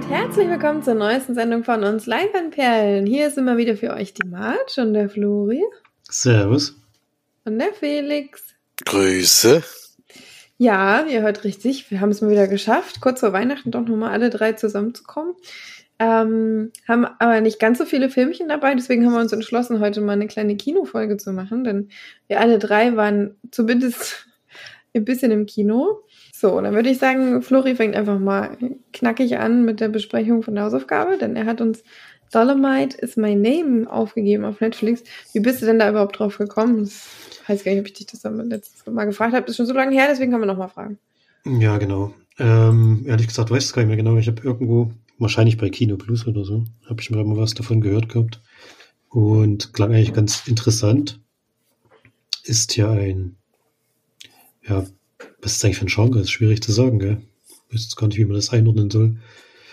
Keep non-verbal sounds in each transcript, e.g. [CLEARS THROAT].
und herzlich willkommen zur neuesten Sendung von uns Leinwandperlen. Hier ist immer wieder für euch die Marge und der Flori. Servus. Und der Felix. Grüße. Ja, ihr hört richtig, wir haben es mal wieder geschafft, kurz vor Weihnachten doch nochmal alle drei zusammenzukommen. Ähm, haben aber nicht ganz so viele Filmchen dabei, deswegen haben wir uns entschlossen, heute mal eine kleine Kinofolge zu machen, denn wir alle drei waren zumindest [LAUGHS] ein bisschen im Kino. So, dann würde ich sagen, Flori fängt einfach mal knackig an mit der Besprechung von der Hausaufgabe, denn er hat uns Dolomite is my name aufgegeben auf Netflix. Wie bist du denn da überhaupt drauf gekommen? Ich weiß gar nicht, ob ich dich das letztes Mal gefragt habe. Das ist schon so lange her, deswegen können wir nochmal fragen. Ja, genau. Ähm, ehrlich gesagt, weiß ich gar nicht mehr genau. Ich habe irgendwo, wahrscheinlich bei Kino Plus oder so, habe ich mir mal was davon gehört gehabt. Und klang eigentlich ganz interessant. Ist ja ein, ja, was ist eigentlich für ein Genre? Ist schwierig zu sagen, gell? Ich weiß jetzt gar nicht, wie man das einordnen soll.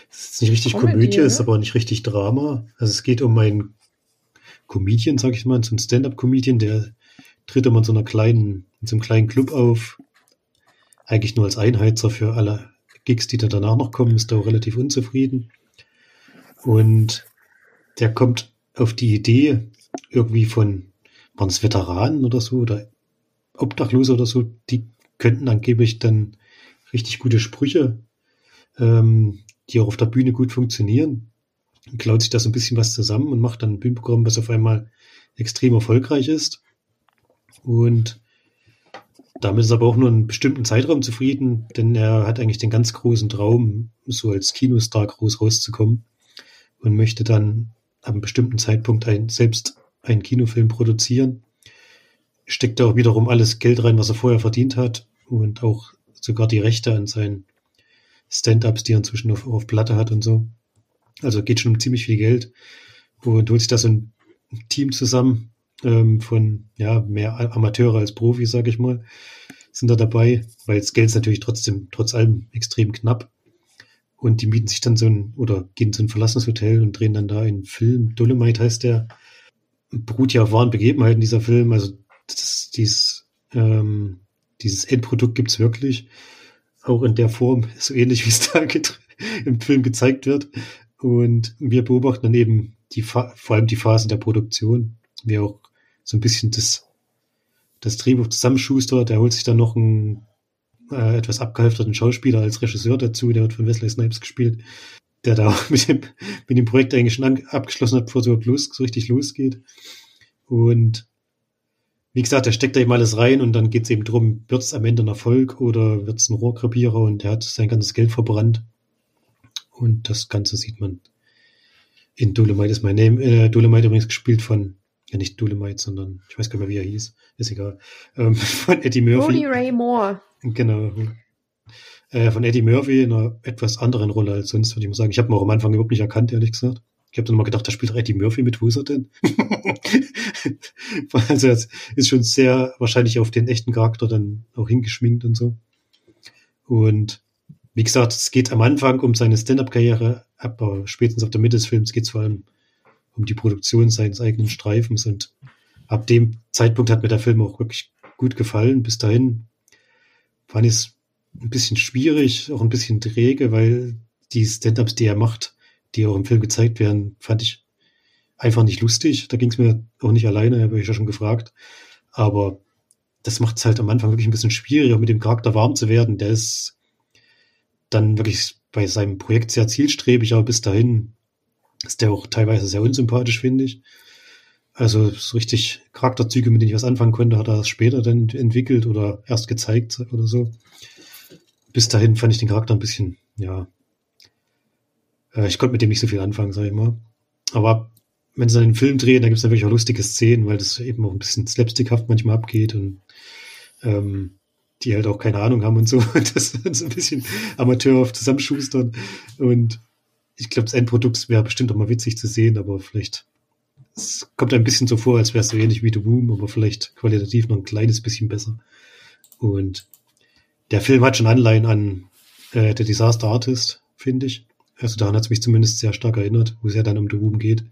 Es ist nicht richtig Comedy, Komödie, ist aber auch nicht richtig Drama. Also es geht um einen Comedian, sag ich mal, so einen Stand-up-Comedian, der tritt immer in so einer kleinen, in so einem kleinen Club auf. Eigentlich nur als Einheizer für alle Gigs, die da danach noch kommen, ist da auch relativ unzufrieden. Und der kommt auf die Idee, irgendwie von, waren es Veteranen oder so, oder Obdachlose oder so, die könnten angeblich dann richtig gute Sprüche, ähm, die auch auf der Bühne gut funktionieren. Und klaut sich da so ein bisschen was zusammen und macht dann ein Bühnenprogramm, was auf einmal extrem erfolgreich ist. Und damit ist aber auch nur einen bestimmten Zeitraum zufrieden, denn er hat eigentlich den ganz großen Traum, so als Kinostar groß rauszukommen und möchte dann ab einem bestimmten Zeitpunkt ein, selbst einen Kinofilm produzieren. Steckt da auch wiederum alles Geld rein, was er vorher verdient hat und auch sogar die Rechte an seinen Stand-ups, die er inzwischen auf, auf Platte hat und so. Also geht schon um ziemlich viel Geld und holt sich da so ein Team zusammen ähm, von ja mehr Amateure als Profis, sag ich mal, sind da dabei, weil das Geld ist natürlich trotzdem trotz allem extrem knapp. Und die mieten sich dann so ein oder gehen zu ein verlassenes Hotel und drehen dann da einen Film. Dolomite heißt der. Beruht ja auf wahren Begebenheiten dieser Film. Also das, dieses, ähm, dieses Endprodukt gibt's wirklich auch in der Form, [LAUGHS] so ähnlich wie es da im Film gezeigt wird. Und wir beobachten dann eben die, vor allem die Phase der Produktion, wie auch so ein bisschen das, das Drehbuch zusammenschustert. Der holt sich dann noch einen äh, etwas abgehalfterten Schauspieler als Regisseur dazu, der wird von Wesley Snipes gespielt, der da [LAUGHS] auch mit dem, mit dem Projekt eigentlich schon abgeschlossen hat, bevor es überhaupt los, so richtig losgeht. Und wie gesagt, er steckt da eben alles rein und dann geht es eben drum, wird es am Ende ein Erfolg oder wird es ein Rohrkrepierer und er hat sein ganzes Geld verbrannt. Und das Ganze sieht man in Dolomite is my name. Äh, Dolomite übrigens gespielt von, ja nicht Dolomite, sondern ich weiß gar nicht mehr, wie er hieß. Ist egal. Ähm, [LAUGHS] von Eddie Murphy. Roddy Ray Moore. Genau. Äh, von Eddie Murphy in einer etwas anderen Rolle als sonst, würde ich mal sagen. Ich habe ihn auch am Anfang überhaupt nicht erkannt, ehrlich gesagt. Ich habe dann mal gedacht, da spielt Eddie Murphy mit, wo ist er denn? [LAUGHS] also es ist schon sehr wahrscheinlich auf den echten Charakter dann auch hingeschminkt und so. Und wie gesagt, es geht am Anfang um seine Stand-up-Karriere, aber spätestens auf der Mitte des Films geht es vor allem um die Produktion seines eigenen Streifens und ab dem Zeitpunkt hat mir der Film auch wirklich gut gefallen. Bis dahin fand ich es ein bisschen schwierig, auch ein bisschen träge, weil die Stand-ups, die er macht, die auch im Film gezeigt werden, fand ich einfach nicht lustig. Da ging es mir auch nicht alleine, habe ich ja schon gefragt. Aber das macht es halt am Anfang wirklich ein bisschen schwieriger, mit dem Charakter warm zu werden. Der ist dann wirklich bei seinem Projekt sehr zielstrebig, aber bis dahin ist der auch teilweise sehr unsympathisch, finde ich. Also so richtig Charakterzüge, mit denen ich was anfangen konnte, hat er später dann entwickelt oder erst gezeigt oder so. Bis dahin fand ich den Charakter ein bisschen, ja, äh, ich konnte mit dem nicht so viel anfangen, sag ich mal. Aber wenn sie dann den Film drehen, da gibt es dann wirklich auch lustige Szenen, weil das eben auch ein bisschen slapstickhaft manchmal abgeht und ähm, die halt auch keine Ahnung haben und so. [LAUGHS] Das ist ein bisschen amateurhaft zusammenschustern. Und ich glaube, das Endprodukt wäre bestimmt auch mal witzig zu sehen, aber vielleicht es kommt ein bisschen so vor, als wäre es so ähnlich wie The Boom, aber vielleicht qualitativ noch ein kleines bisschen besser. Und der Film hat schon Anleihen an äh, The Disaster Artist, finde ich. Also daran hat es mich zumindest sehr stark erinnert, wo es ja dann um The geht.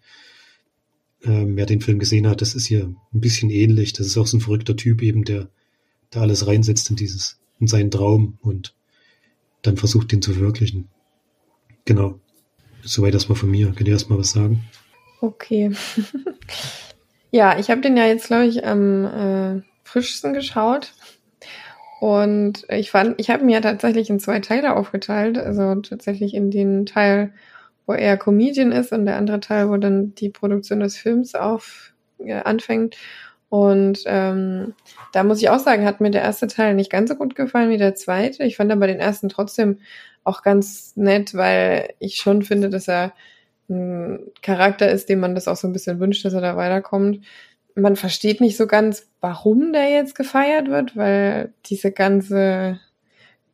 Ähm, wer den Film gesehen hat, das ist hier ein bisschen ähnlich. Das ist auch so ein verrückter Typ eben, der da alles reinsetzt in dieses, in seinen Traum und dann versucht, den zu verwirklichen. Genau. Soweit erstmal von mir. Könnt ihr erstmal was sagen? Okay. [LAUGHS] ja, ich habe den ja jetzt, glaube ich, am äh, frischsten geschaut. Und ich fand, ich habe mir tatsächlich in zwei Teile aufgeteilt. Also tatsächlich in den Teil, wo er Comedian ist und der andere Teil, wo dann die Produktion des Films auf äh, anfängt. Und ähm, da muss ich auch sagen, hat mir der erste Teil nicht ganz so gut gefallen wie der zweite. Ich fand aber den ersten trotzdem auch ganz nett, weil ich schon finde, dass er ein Charakter ist, dem man das auch so ein bisschen wünscht, dass er da weiterkommt. Man versteht nicht so ganz, warum der jetzt gefeiert wird, weil diese ganze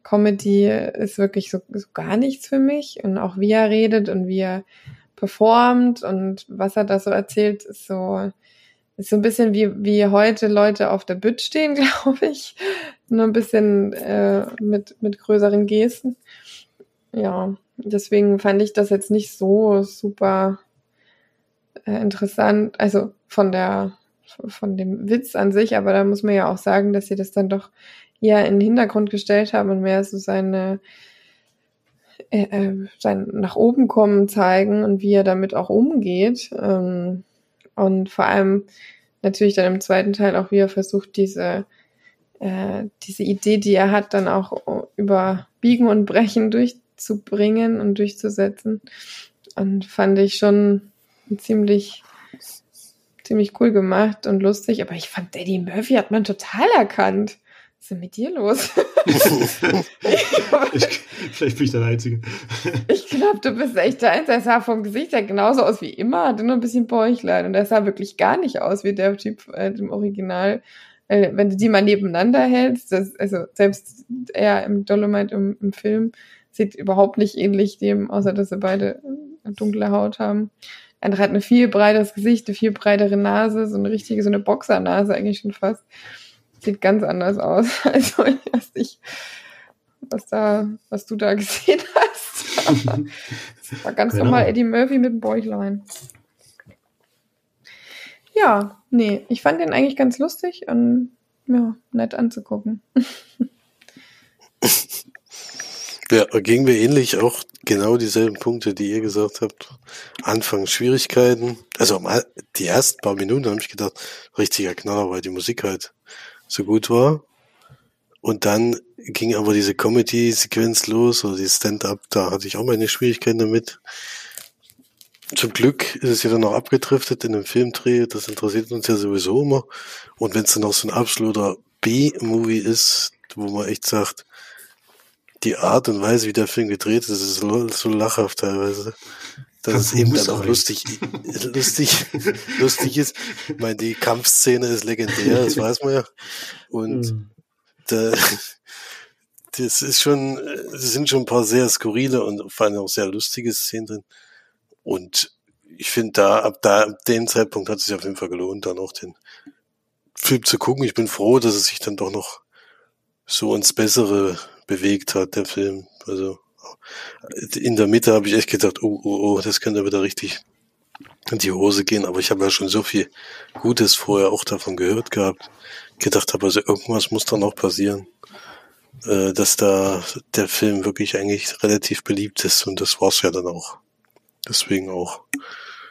Comedy ist wirklich so, so gar nichts für mich. Und auch wie er redet und wie er performt und was er da so erzählt, ist so, ist so ein bisschen wie, wie heute Leute auf der Bütt stehen, [LAUGHS] glaube ich. Nur ein bisschen äh, mit, mit größeren Gesten. Ja, deswegen fand ich das jetzt nicht so super äh, interessant. Also von der, von dem Witz an sich, aber da muss man ja auch sagen, dass sie das dann doch eher in den Hintergrund gestellt haben und mehr so seine, äh, äh sein nach oben kommen zeigen und wie er damit auch umgeht. Ähm, und vor allem natürlich dann im zweiten Teil auch, wie er versucht, diese, äh, diese Idee, die er hat, dann auch über Biegen und Brechen durchzubringen und durchzusetzen. Und fand ich schon ziemlich, ziemlich cool gemacht und lustig. Aber ich fand, Eddie Murphy hat man total erkannt. Was ist denn mit dir los? [LAUGHS] ich, vielleicht bin ich der Einzige. ich glaube, du bist echt der Einzige. Er sah vom Gesicht her genauso aus wie immer, hatte nur ein bisschen Bäuchlein. Und er sah wirklich gar nicht aus wie der Typ äh, im Original. Äh, wenn du die mal nebeneinander hältst, das, also selbst er im Dolomite im, im Film sieht überhaupt nicht ähnlich dem, außer dass sie beide dunkle Haut haben. Er hat ein viel breiteres Gesicht, eine viel breitere Nase, so eine richtige, so eine Boxernase eigentlich schon fast sieht ganz anders aus. [LAUGHS] Also ich weiß nicht, was da, was du da gesehen hast. das [LAUGHS] war ganz genau. normal Eddie Murphy mit dem Bäuchlein. Ja, nee, ich fand den eigentlich ganz lustig und ja, nett anzugucken. [LAUGHS] Ja, ging mir ähnlich auch genau dieselben Punkte, die ihr gesagt habt. Anfang Schwierigkeiten. Also die ersten paar Minuten habe ich gedacht, richtiger Knaller, weil die Musik halt so gut war. Und dann ging aber diese Comedy-Sequenz los oder die Stand-up, da hatte ich auch meine Schwierigkeiten damit. Zum Glück ist es ja dann auch abgedriftet in einem Filmdreh, das interessiert uns ja sowieso immer. Und wenn es dann auch so ein absoluter B-Movie ist, wo man echt sagt, die Art und Weise, wie der Film gedreht ist, ist so, so lachhaft teilweise dass es eben dann auch lustig, [LAUGHS] lustig, lustig ist. Ich meine, die Kampfszene ist legendär, das weiß man ja. Und mhm. da, das ist schon, das sind schon ein paar sehr skurrile und vor allem auch sehr lustige Szenen drin. Und ich finde da, ab da, ab dem Zeitpunkt hat es sich auf jeden Fall gelohnt, dann auch den Film zu gucken. Ich bin froh, dass es sich dann doch noch so ins Bessere bewegt hat, der Film. Also, in der Mitte habe ich echt gedacht, oh, oh, oh, das könnte wieder richtig in die Hose gehen, aber ich habe ja schon so viel Gutes vorher auch davon gehört gehabt, gedacht habe, also irgendwas muss da noch passieren, äh, dass da der Film wirklich eigentlich relativ beliebt ist und das war's ja dann auch. Deswegen auch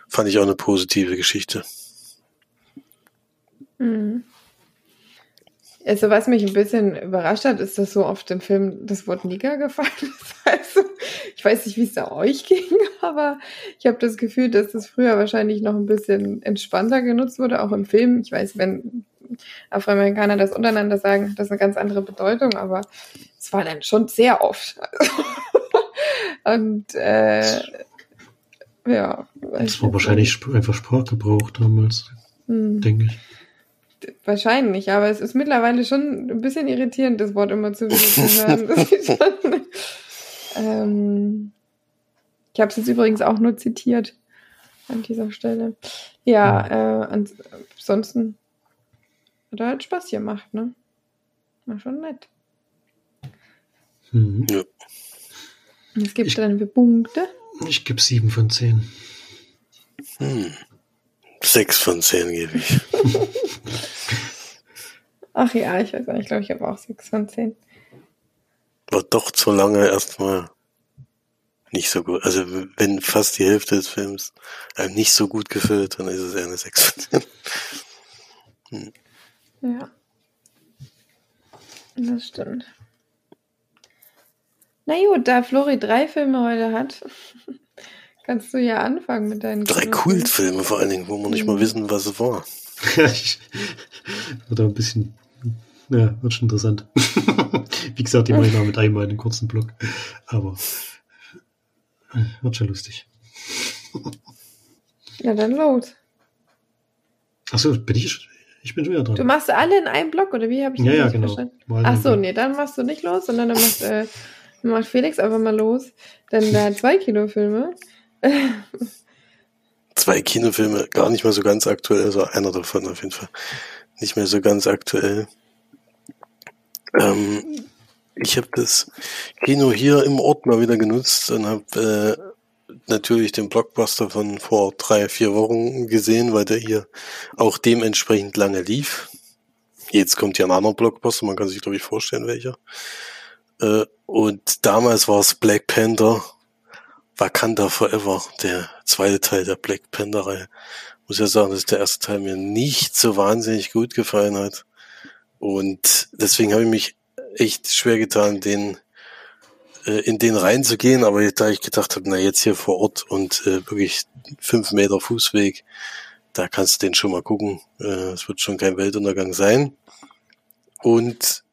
fand ich auch eine positive Geschichte. Mhm. Also was mich ein bisschen überrascht hat, ist, dass so oft im Film das Wort Nigger gefallen ist. [LAUGHS] Also ich weiß nicht, wie es da euch [LAUGHS] ging, aber ich habe das Gefühl, dass das früher wahrscheinlich noch ein bisschen entspannter genutzt wurde, auch im Film. Ich weiß, wenn Afroamerikaner das untereinander sagen, hat das eine ganz andere Bedeutung, aber es war dann schon sehr oft. [LAUGHS] Und äh, ja. Das war wahrscheinlich einfach Sprachgebrauch damals, hm. denke ich. Wahrscheinlich, aber es ist mittlerweile schon ein bisschen irritierend, das Wort immer zu wieder zu hören. ähm, ich habe es jetzt übrigens auch nur zitiert an dieser Stelle. Ja, äh, ansonsten hat er halt Spaß gemacht, ne? War schon nett. Mhm. Ja. Es gibt dann für Punkte. Ich gebe sieben von zehn. Hm. Sechs von zehn gebe ich. [LAUGHS] Ach ja, ich weiß nicht, ich glaube, ich habe auch sechs von zehn. War doch zu lange erstmal nicht so gut. Also wenn fast die Hälfte des Films einem nicht so gut gefällt, dann ist es eher eine 6 von 10. [LAUGHS] Hm. Ja. Das stimmt. Na gut, da Flori drei Filme heute hat, kannst du ja anfangen mit deinen Drei Kultfilme vor allen Dingen, wo wir nicht mal mhm. wissen, was es war. wird ein bisschen, ja, wird schon interessant. [LAUGHS] Wie gesagt, die mache ich noch mit einmal in den kurzen Block. Aber äh, wird schon lustig. Ja, dann los. Achso, bin ich, ich bin schon wieder dran. Du machst alle in einem Block, oder wie habe ich das ja, ja, genau. verstanden? Achso, nee, dann machst du nicht los, sondern dann macht, äh, macht Felix einfach mal los. Denn da hat zwei Kinofilme. Zwei Kinofilme, gar nicht mehr so ganz aktuell, also einer davon auf jeden Fall. Nicht mehr so ganz aktuell. Ähm, ich habe das Kino hier im Ort mal wieder genutzt und habe äh, natürlich den Blockbuster von vor drei, vier Wochen gesehen, weil der hier auch dementsprechend lange lief. Jetzt kommt hier ein anderer Blockbuster, man kann sich glaube ich vorstellen, welcher. Äh, und damals war es Black Panther, Wakanda Forever, der zweite Teil der Black Panther-Reihe. Muss ja sagen, dass der erste Teil mir nicht so wahnsinnig gut gefallen hat. Und deswegen habe ich mich echt schwer getan, den äh, in den reinzugehen, aber da ich gedacht habe, na jetzt hier vor Ort und äh, wirklich fünf Meter Fußweg, da kannst du den schon mal gucken. Äh, es wird schon kein Weltuntergang sein. Und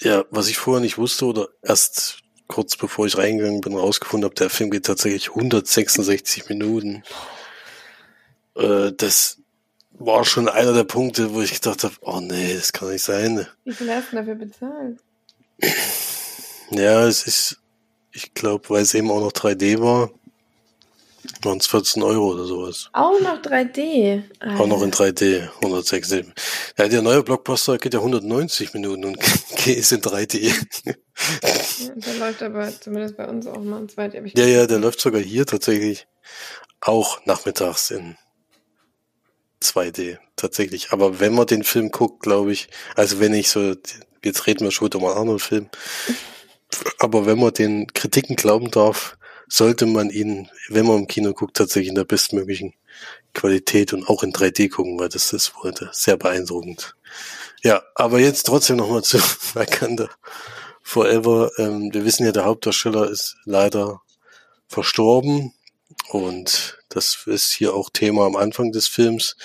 ja, was ich vorher nicht wusste oder erst kurz bevor ich reingegangen bin, rausgefunden habe, der Film geht tatsächlich 166 Minuten. Äh, das war schon einer der Punkte, wo ich gedacht habe, oh nee, das kann nicht sein. Wie viel hast du dafür bezahlt? Ja, es ist, ich glaube, weil es eben auch noch 3D war, waren es 14 Euro oder sowas. Auch noch 3D? Alter. Auch noch in 3D, 106. Ja, der neue Blockbuster geht ja 190 Minuten und [LAUGHS] ist in 3D. Ja, der läuft aber zumindest bei uns auch mal ein zweites. Ja, ja, der läuft sogar hier tatsächlich auch nachmittags in 2D, tatsächlich. Aber wenn man den Film guckt, glaube ich, also wenn ich so, jetzt reden wir schon über einen anderen Film, aber wenn man den Kritiken glauben darf, sollte man ihn, wenn man im Kino guckt, tatsächlich in der bestmöglichen Qualität und auch in 3D gucken, weil das ist wohl sehr beeindruckend. Ja, aber jetzt trotzdem nochmal zu [LAUGHS] Wakanda Forever. Ähm, wir wissen ja, der Hauptdarsteller ist leider verstorben. Und das ist hier auch Thema am Anfang des Films.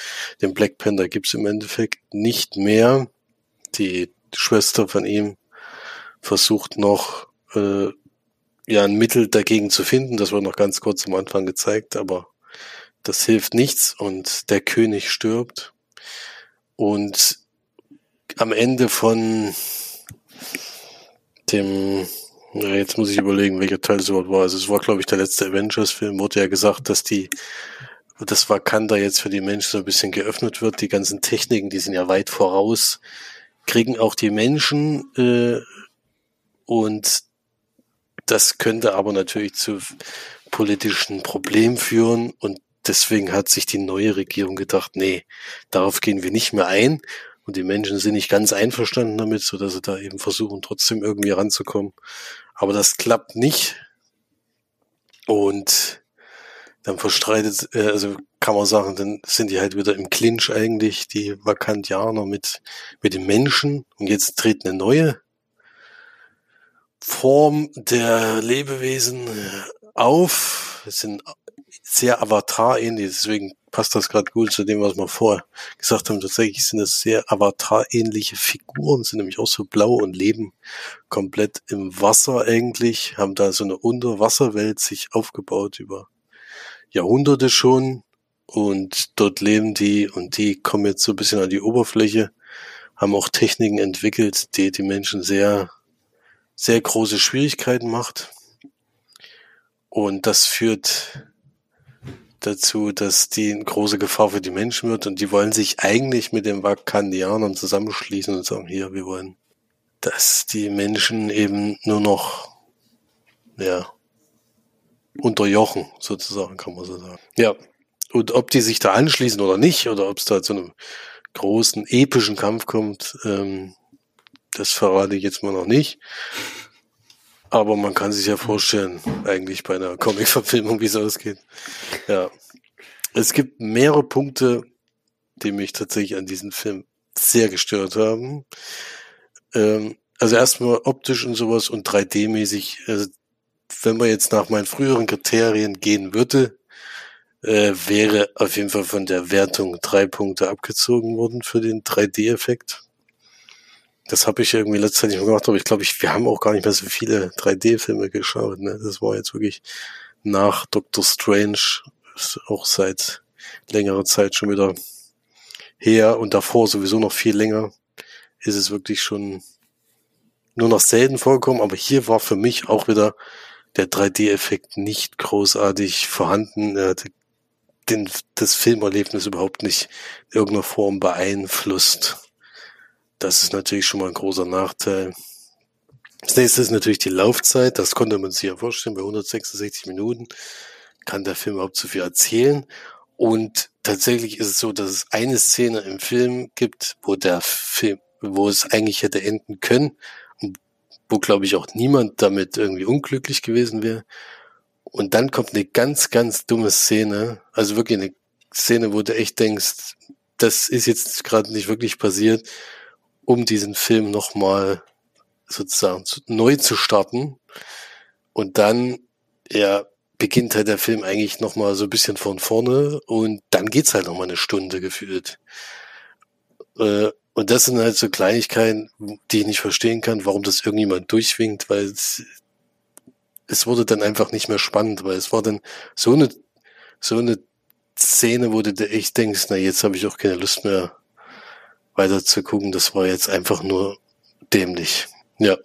Den Black Panther gibt's im Endeffekt nicht mehr. Die Schwester von ihm versucht noch äh, ja ein Mittel dagegen zu finden. Das wird noch ganz kurz am Anfang gezeigt, aber das hilft nichts und der König stirbt. Und am Ende von dem, jetzt muss ich überlegen, welcher Teil es überhaupt war. Also es war, glaube ich, der letzte Avengers-Film, wurde ja gesagt, dass die das Wakanda jetzt für die Menschen so ein bisschen geöffnet wird. Die ganzen Techniken, die sind ja weit voraus, kriegen auch die Menschen äh, und das könnte aber natürlich zu politischen Problemen führen und deswegen hat sich die neue Regierung gedacht, nee, darauf gehen wir nicht mehr ein. Und die Menschen sind nicht ganz einverstanden damit, so dass sie da eben versuchen, trotzdem irgendwie ranzukommen. Aber das klappt nicht. Und dann verstreitet, äh, also kann man sagen, dann sind die halt wieder im Clinch eigentlich, die Vakantianer mit, mit den Menschen. Und jetzt tritt eine neue Form der Lebewesen äh, auf. Es sind sehr Avatar-ähnlich, deswegen passt das gerade gut zu dem, was wir vorher gesagt haben. Tatsächlich sind es sehr Avatar-ähnliche Figuren, sind nämlich auch so blau und leben komplett im Wasser eigentlich, haben da so eine Unterwasserwelt sich aufgebaut über Jahrhunderte schon und dort leben die und die kommen jetzt so ein bisschen an die Oberfläche, haben auch Techniken entwickelt, die die Menschen sehr sehr große Schwierigkeiten macht. Und das führt dazu, dass die eine große Gefahr für die Menschen wird und die wollen sich eigentlich mit den Vakandianern zusammenschließen und sagen, hier, wir wollen, dass die Menschen eben nur noch, ja, unterjochen, sozusagen, kann man so sagen. Ja. Und ob die sich da anschließen oder nicht, oder ob es da zu einem großen, epischen Kampf kommt, ähm, das verrate ich jetzt mal noch nicht. Aber man kann sich ja vorstellen, eigentlich bei einer Comic-Verfilmung, wie es ausgeht. Ja. Es gibt mehrere Punkte, die mich tatsächlich an diesem Film sehr gestört haben. Ähm, also erstmal optisch und sowas und 3D-mäßig. Also wenn man jetzt nach meinen früheren Kriterien gehen würde, äh, wäre auf jeden Fall von der Wertung drei Punkte abgezogen worden für den 3D-Effekt. Das habe ich irgendwie nicht gemacht, aber ich glaube, ich, wir haben auch gar nicht mehr so viele 3D-Filme geschaut. Ne? Das war jetzt wirklich nach Doctor Strange, auch seit längerer Zeit schon wieder her und davor sowieso noch viel länger, ist es wirklich schon nur noch selten vorgekommen, aber hier war für mich auch wieder der 3D-Effekt nicht großartig vorhanden. Er hatte den, das Filmerlebnis überhaupt nicht in irgendeiner Form beeinflusst. Das ist natürlich schon mal ein großer Nachteil. Das nächste ist natürlich die Laufzeit. Das konnte man sich ja vorstellen. Bei 166 Minuten kann der Film überhaupt so viel erzählen. Und tatsächlich ist es so, dass es eine Szene im Film gibt, wo der Film, wo es eigentlich hätte enden können, wo glaube ich auch niemand damit irgendwie unglücklich gewesen wäre. Und dann kommt eine ganz, ganz dumme Szene, also wirklich eine Szene, wo du echt denkst, das ist jetzt gerade nicht wirklich passiert, um diesen Film nochmal sozusagen zu, neu zu starten. Und dann, ja, beginnt halt der Film eigentlich nochmal so ein bisschen von vorne und dann geht's halt nochmal eine Stunde gefühlt. Äh, und das sind halt so Kleinigkeiten, die ich nicht verstehen kann, warum das irgendjemand durchwinkt, weil es, es wurde dann einfach nicht mehr spannend, weil es war dann so eine, so eine Szene, wo du echt denkst, na jetzt habe ich auch keine Lust mehr weiter zu gucken. Das war jetzt einfach nur dämlich. Ja.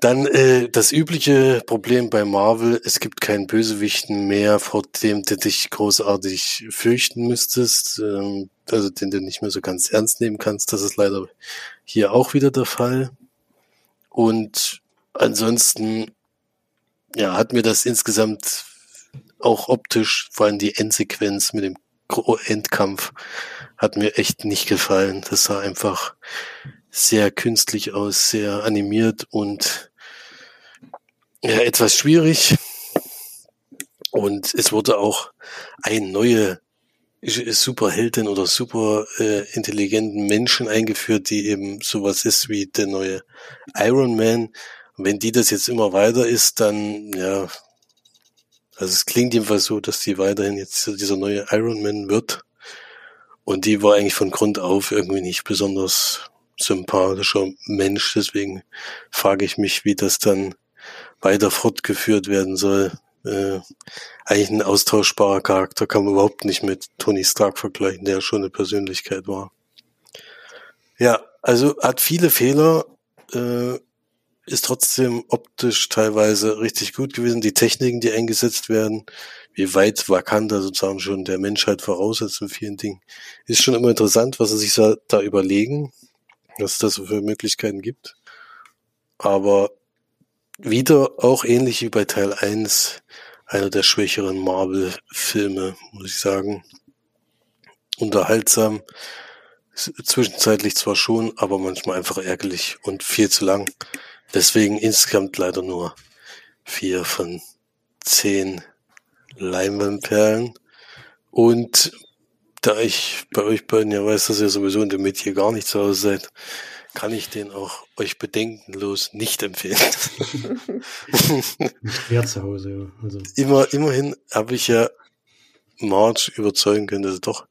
Dann äh, das übliche Problem bei Marvel, es gibt keinen Bösewichten mehr, vor dem du dich großartig fürchten müsstest, ähm, also den du nicht mehr so ganz ernst nehmen kannst. Das ist leider hier auch wieder der Fall. Und ansonsten, ja, hat mir das insgesamt auch optisch, vor allem die Endsequenz mit dem Endkampf, hat mir echt nicht gefallen. Das sah einfach sehr künstlich aus, sehr animiert und ja, etwas schwierig. Und es wurde auch ein neue Superheldin oder super äh, intelligenten Menschen eingeführt, die eben sowas ist wie der neue Iron Man. Wenn die das jetzt immer weiter ist, dann, ja, also es klingt jedenfalls so, dass die weiterhin jetzt dieser neue Iron Man wird. Und die war eigentlich von Grund auf irgendwie nicht besonders sympathischer Mensch. Deswegen frage ich mich, wie das dann weiter fortgeführt werden soll. Äh, eigentlich ein austauschbarer Charakter kann man überhaupt nicht mit Tony Stark vergleichen, der schon eine Persönlichkeit war. Ja, also hat viele Fehler, äh, ist trotzdem optisch teilweise richtig gut gewesen. Die Techniken, die eingesetzt werden, wie weit Wakanda sozusagen schon der Menschheit voraussetzt in vielen Dingen, ist schon immer interessant, was sie sich da überlegen, was es da so für Möglichkeiten gibt. Aber wieder auch ähnlich wie bei Teil 1 einer der schwächeren Marvel-Filme, muss ich sagen. Unterhaltsam, zwischenzeitlich zwar schon, aber manchmal einfach ärgerlich und viel zu lang. Deswegen insgesamt leider nur vier von zehn Leinwandperlen. Und da ich bei euch beiden ja weiß, dass ihr sowieso in dem Metier gar nicht zu Hause seid, kann ich den auch euch bedenkenlos nicht empfehlen. mehr zu Hause, ja. Also. Immer, immerhin habe ich ja Marge überzeugen können, dass er doch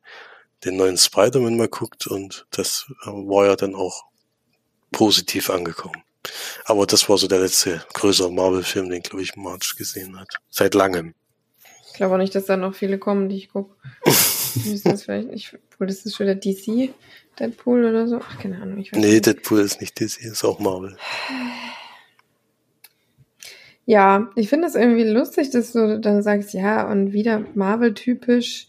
den neuen Spider-Man mal guckt und das war ja dann auch positiv angekommen. Aber das war so der letzte größere Marvel-Film, den, glaube ich, Marge gesehen hat. Seit langem. Ich glaube auch nicht, dass da noch viele kommen, die ich gucke. [LAUGHS] das vielleicht nicht, obwohl das ist schon der DC. Deadpool oder so? Ach, keine Ahnung. Ich weiß nee, nicht. Deadpool ist nicht DC, ist auch Marvel. Ja, ich finde es irgendwie lustig, dass du dann sagst, ja, und wieder Marvel-typisch,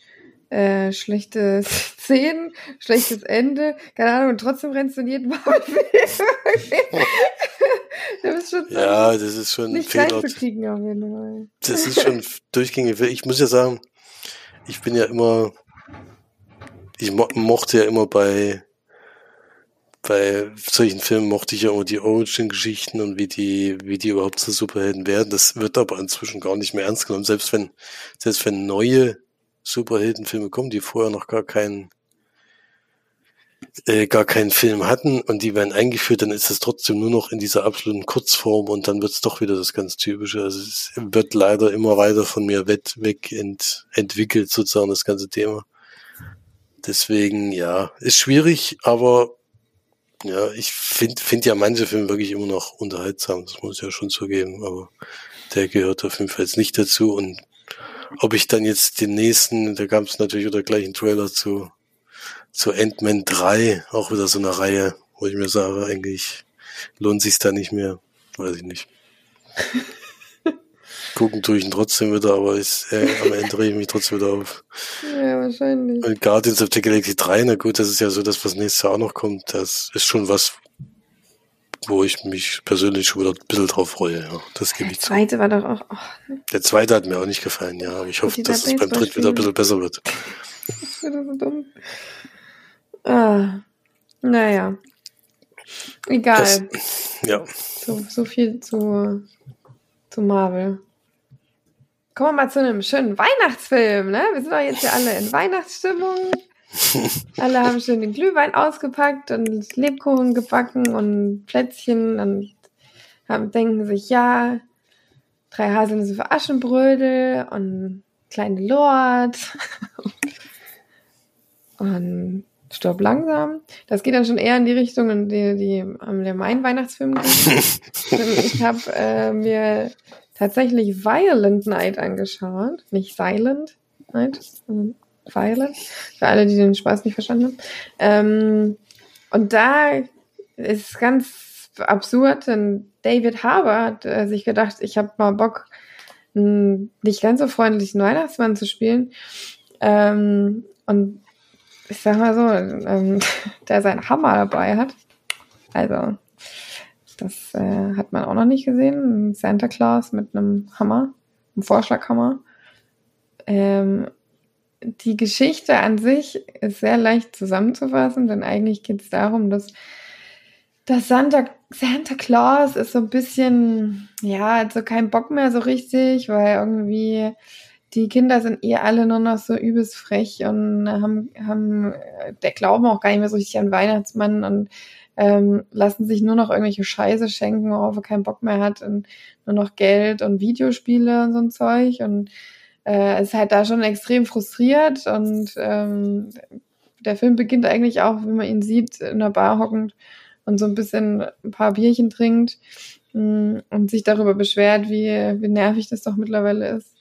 äh, schlechte [LAUGHS] Szenen, schlechtes Ende, keine Ahnung, und trotzdem rennst du in jeden Marvel-Film. [LAUGHS] ja, das ist schon nicht Fehler. auf jeden Fall. Das ist schon [LAUGHS] durchgängig. Ich muss ja sagen, ich bin ja immer ich mo mochte ja immer bei bei solchen Filmen mochte ich ja immer die Origin-Geschichten und wie die, wie die überhaupt zu Superhelden werden. Das wird aber inzwischen gar nicht mehr ernst genommen. Selbst wenn, selbst wenn neue Superheldenfilme kommen, die vorher noch gar keinen, äh, gar keinen Film hatten und die werden eingeführt, dann ist es trotzdem nur noch in dieser absoluten Kurzform und dann wird es doch wieder das ganz Typische. Also es wird leider immer weiter von mir weg, ent, entwickelt, sozusagen, das ganze Thema. Deswegen, ja, ist schwierig, aber ja, ich finde find ja manche Filme wirklich immer noch unterhaltsam, das muss ich ja schon zugeben, aber der gehört auf jeden Fall jetzt nicht dazu. Und ob ich dann jetzt den nächsten, da gab es natürlich wieder gleich einen Trailer zu, zu Ant-Man 3, auch wieder so eine Reihe, wo ich mir sage, eigentlich lohnt sich da nicht mehr, weiß ich nicht. [LAUGHS] Gucken tue ich ihn trotzdem wieder, aber ist, äh, am Ende drehe ich mich trotzdem wieder auf. Ja, wahrscheinlich. Und Guardians of the Galaxy 3, na gut, das ist ja so das, was nächstes Jahr auch noch kommt. Das ist schon was, wo ich mich persönlich schon wieder ein bisschen drauf freue. Ja, das gebe Der ich zu. zweite war doch auch. Oh, Der zweite hat mir auch nicht gefallen, ja. Aber ich hoffe, dass es beim dritten wieder ein bisschen besser wird. das wird so dumm. Ah, naja. Egal. Das, ja. So, so viel zu, zu Marvel. Kommen wir mal zu einem schönen Weihnachtsfilm, ne? Wir sind doch jetzt ja alle in Weihnachtsstimmung. Alle haben schön den Glühwein ausgepackt und Lebkuchen gebacken und Plätzchen und haben, denken sich, ja, drei Haselnüsse für Aschenbrödel und kleine Lord und Stopp langsam. Das geht dann schon eher in die Richtung, in die, die der mein Weihnachtsfilm geht. ich habe äh, mir tatsächlich Violent Night angeschaut. Nicht Silent Night, Violent. Für alle, die den Spaß nicht verstanden haben. Ähm, und da ist ganz absurd, denn David Harbour hat äh, sich gedacht, ich habe mal Bock, einen nicht ganz so freundlichen Weihnachtsmann zu spielen. Ähm, und ich sag mal so, ähm, [LAUGHS] der seinen Hammer dabei hat. Also, das äh, hat man auch noch nicht gesehen. Santa Claus mit einem Hammer, einem Vorschlaghammer. Ähm, die Geschichte an sich ist sehr leicht zusammenzufassen, denn eigentlich geht es darum, dass das Santa, Santa Claus ist so ein bisschen, ja, also kein Bock mehr so richtig, weil irgendwie die Kinder sind eh alle nur noch so übelst frech und haben, haben der glauben auch gar nicht mehr so richtig an Weihnachtsmann und ähm, lassen sich nur noch irgendwelche Scheiße schenken, worauf er keinen Bock mehr hat und nur noch Geld und Videospiele und so ein Zeug und äh, ist halt da schon extrem frustriert und ähm, der Film beginnt eigentlich auch, wie man ihn sieht, in der Bar hockend und so ein bisschen ein paar Bierchen trinkt mh, und sich darüber beschwert, wie, wie nervig das doch mittlerweile ist.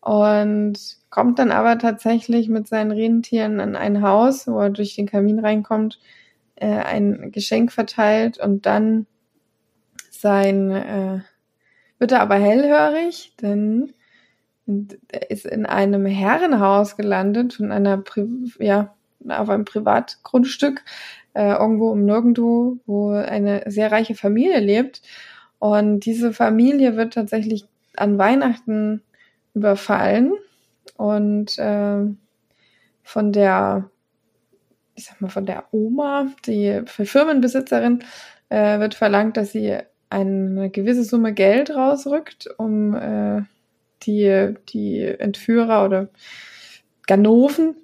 Und kommt dann aber tatsächlich mit seinen Rentieren an ein Haus, wo er durch den Kamin reinkommt, äh, ein Geschenk verteilt und dann sein äh, wird er aber hellhörig, denn er ist in einem Herrenhaus gelandet von einer Pri ja auf einem Privatgrundstück äh, irgendwo im Nirgendwo, wo eine sehr reiche Familie lebt. Und diese Familie wird tatsächlich an Weihnachten überfallen und äh, von der, ich sag mal, von der Oma, die Firmenbesitzerin, äh, wird verlangt, dass sie eine gewisse Summe Geld rausrückt, um äh, die, die Entführer oder Ganoven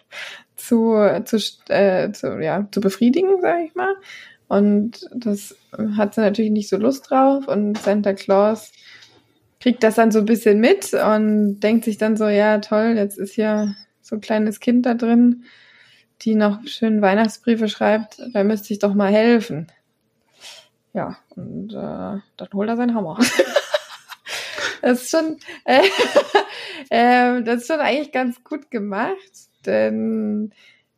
[LAUGHS] zu, zu, äh, zu, ja, zu befriedigen, sage ich mal. Und das hat sie natürlich nicht so Lust drauf. Und Santa Claus kriegt das dann so ein bisschen mit und denkt sich dann so, ja toll, jetzt ist hier so ein kleines Kind da drin, die noch schön Weihnachtsbriefe schreibt, da müsste ich doch mal helfen. Ja, und äh, dann holt er seinen Hammer. [LAUGHS] das ist schon, äh, [LAUGHS] äh, das ist schon eigentlich ganz gut gemacht, denn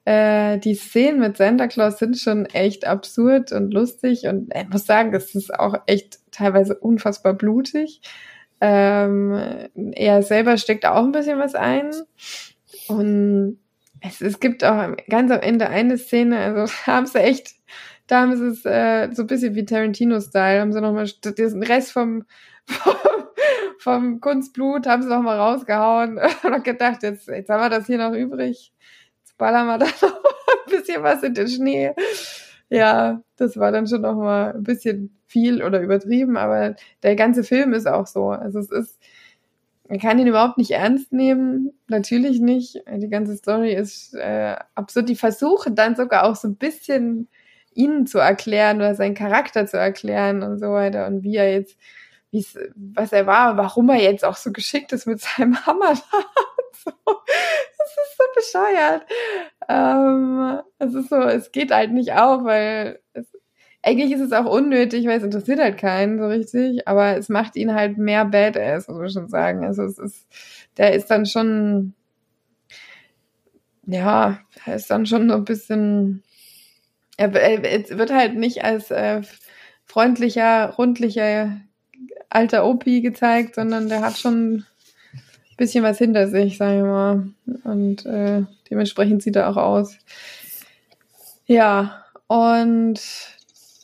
äh, die Szenen mit Santa Claus sind schon echt absurd und lustig und ich muss sagen, es ist auch echt teilweise unfassbar blutig. Ähm, er selber steckt auch ein bisschen was ein. Und es, es gibt auch ganz am Ende eine Szene, also [LAUGHS] haben sie echt, da haben sie es äh, so ein bisschen wie Tarantino-Style, haben sie nochmal den Rest vom, [LAUGHS] vom, vom Kunstblut haben sie nochmal rausgehauen [LAUGHS] und gedacht, jetzt, jetzt haben wir das hier noch übrig. Jetzt ballern wir da [LAUGHS] noch ein bisschen was in den Schnee. ja, das war dann schon noch mal ein bisschen viel oder übertrieben, aber der ganze Film ist auch so. Also es ist, man kann ihn überhaupt nicht ernst nehmen, natürlich nicht. Die ganze Story ist äh, absurd. Die versuchen dann sogar auch so ein bisschen ihn zu erklären oder seinen Charakter zu erklären und so weiter und wie er jetzt, wie's, was er war, warum er jetzt auch so geschickt ist mit seinem [LAUGHS] Hammer. so. Das ist so bescheuert. Ähm, es ist so, es geht halt nicht auf, weil es, eigentlich ist es auch unnötig, weil es interessiert halt keinen so richtig, aber es macht ihn halt mehr Badass, muss man schon sagen. Also es ist, der ist dann schon, ja, er ist dann schon so ein bisschen, er, er wird halt nicht als äh, freundlicher, rundlicher alter Opi gezeigt, sondern der hat schon bisschen was hinter sich, sag ich mal. Und äh, dementsprechend sieht er auch aus. Ja, und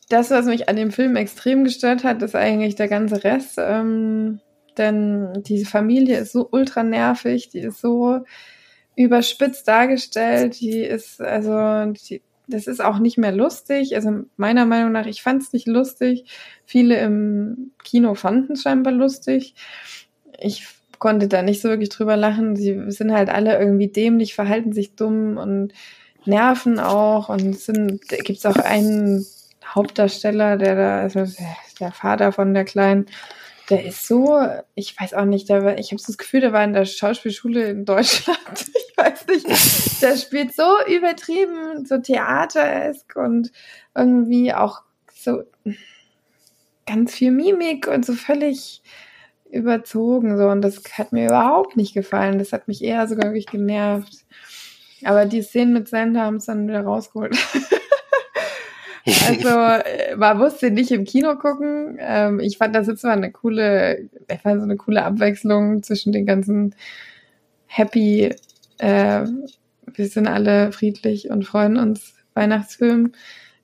das, was mich an dem Film extrem gestört hat, ist eigentlich der ganze Rest. Ähm, denn diese Familie ist so ultra nervig, die ist so überspitzt dargestellt, die ist, also, die, das ist auch nicht mehr lustig. Also meiner Meinung nach, ich fand es nicht lustig. Viele im Kino fanden es scheinbar lustig. Ich konnte da nicht so wirklich drüber lachen. Sie sind halt alle irgendwie dämlich, verhalten sich dumm und nerven auch. Und sind, gibt es auch einen Hauptdarsteller, der da, also der Vater von der Kleinen, der ist so, ich weiß auch nicht, der, ich habe das Gefühl, der war in der Schauspielschule in Deutschland. [LAUGHS] Ich weiß nicht. Der spielt so übertrieben, so theateresk und irgendwie auch so ganz viel Mimik und so völlig überzogen so und das hat mir überhaupt nicht gefallen. Das hat mich eher sogar wirklich genervt. Aber die Szenen mit Santa haben es dann wieder rausgeholt. [LAUGHS] also äh, man musste nicht im Kino gucken. Ähm, ich fand das jetzt mal eine coole, ich fand so eine coole Abwechslung zwischen den ganzen Happy, äh, wir sind alle friedlich und freuen uns Weihnachtsfilmen,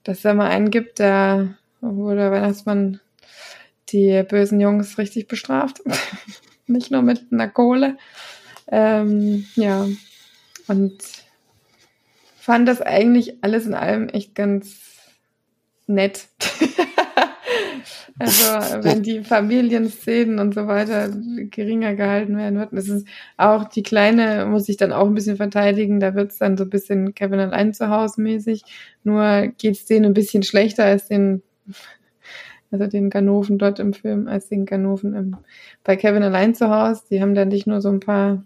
dass es da mal einen gibt, der, wo der Weihnachtsmann die bösen Jungs richtig bestraft. [LAUGHS] Nicht nur mit einer Kohle. Ähm, ja, und fand das eigentlich alles in allem echt ganz nett. [LAUGHS] also, wenn die Familienszenen und so weiter geringer gehalten werden würden. Ist auch die Kleine, muss ich dann auch ein bisschen verteidigen. Da wird es dann so ein bisschen Kevin allein zu Hause mäßig. Nur geht es denen ein bisschen schlechter als den also den Ganoven dort im Film, als den Ganoven im, bei Kevin allein zu Hause. Die haben dann nicht nur so ein paar,